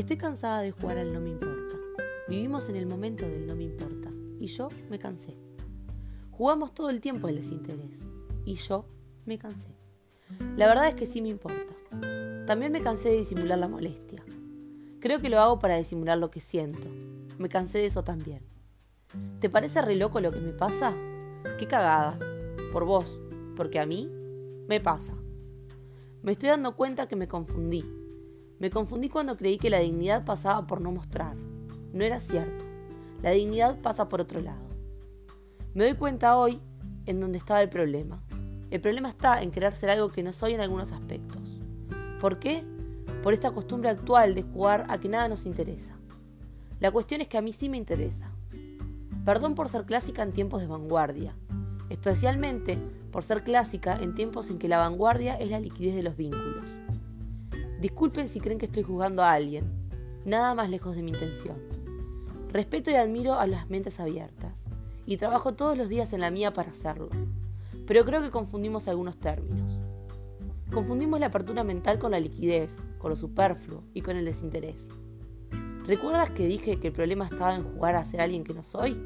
Estoy cansada de jugar al no me importa. Vivimos en el momento del no me importa. Y yo me cansé. Jugamos todo el tiempo el desinterés. Y yo me cansé. La verdad es que sí me importa. También me cansé de disimular la molestia. Creo que lo hago para disimular lo que siento. Me cansé de eso también. ¿Te parece re loco lo que me pasa? Qué cagada. Por vos. Porque a mí me pasa. Me estoy dando cuenta que me confundí. Me confundí cuando creí que la dignidad pasaba por no mostrar. No era cierto. La dignidad pasa por otro lado. Me doy cuenta hoy en dónde estaba el problema. El problema está en querer ser algo que no soy en algunos aspectos. ¿Por qué? Por esta costumbre actual de jugar a que nada nos interesa. La cuestión es que a mí sí me interesa. Perdón por ser clásica en tiempos de vanguardia, especialmente por ser clásica en tiempos en que la vanguardia es la liquidez de los vínculos. Disculpen si creen que estoy juzgando a alguien, nada más lejos de mi intención. Respeto y admiro a las mentes abiertas, y trabajo todos los días en la mía para hacerlo, pero creo que confundimos algunos términos. Confundimos la apertura mental con la liquidez, con lo superfluo y con el desinterés. ¿Recuerdas que dije que el problema estaba en jugar a ser alguien que no soy?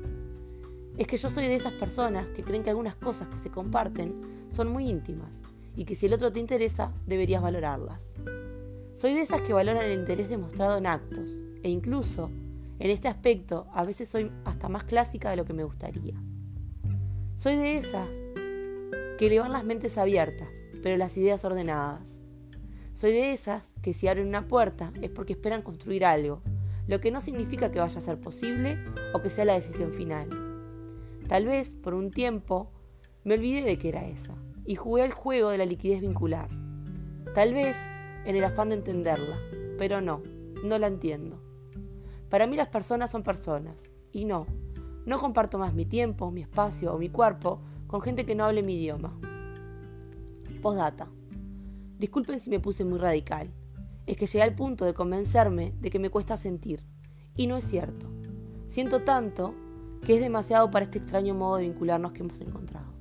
Es que yo soy de esas personas que creen que algunas cosas que se comparten son muy íntimas y que si el otro te interesa deberías valorarlas. Soy de esas que valoran el interés demostrado en actos e incluso en este aspecto a veces soy hasta más clásica de lo que me gustaría. Soy de esas que le van las mentes abiertas, pero las ideas ordenadas. Soy de esas que si abren una puerta es porque esperan construir algo lo que no significa que vaya a ser posible o que sea la decisión final. Tal vez, por un tiempo, me olvidé de que era esa y jugué al juego de la liquidez vincular. Tal vez en el afán de entenderla, pero no, no la entiendo. Para mí las personas son personas, y no, no comparto más mi tiempo, mi espacio o mi cuerpo con gente que no hable mi idioma. Postdata. Disculpen si me puse muy radical es que llegué al punto de convencerme de que me cuesta sentir. Y no es cierto. Siento tanto que es demasiado para este extraño modo de vincularnos que hemos encontrado.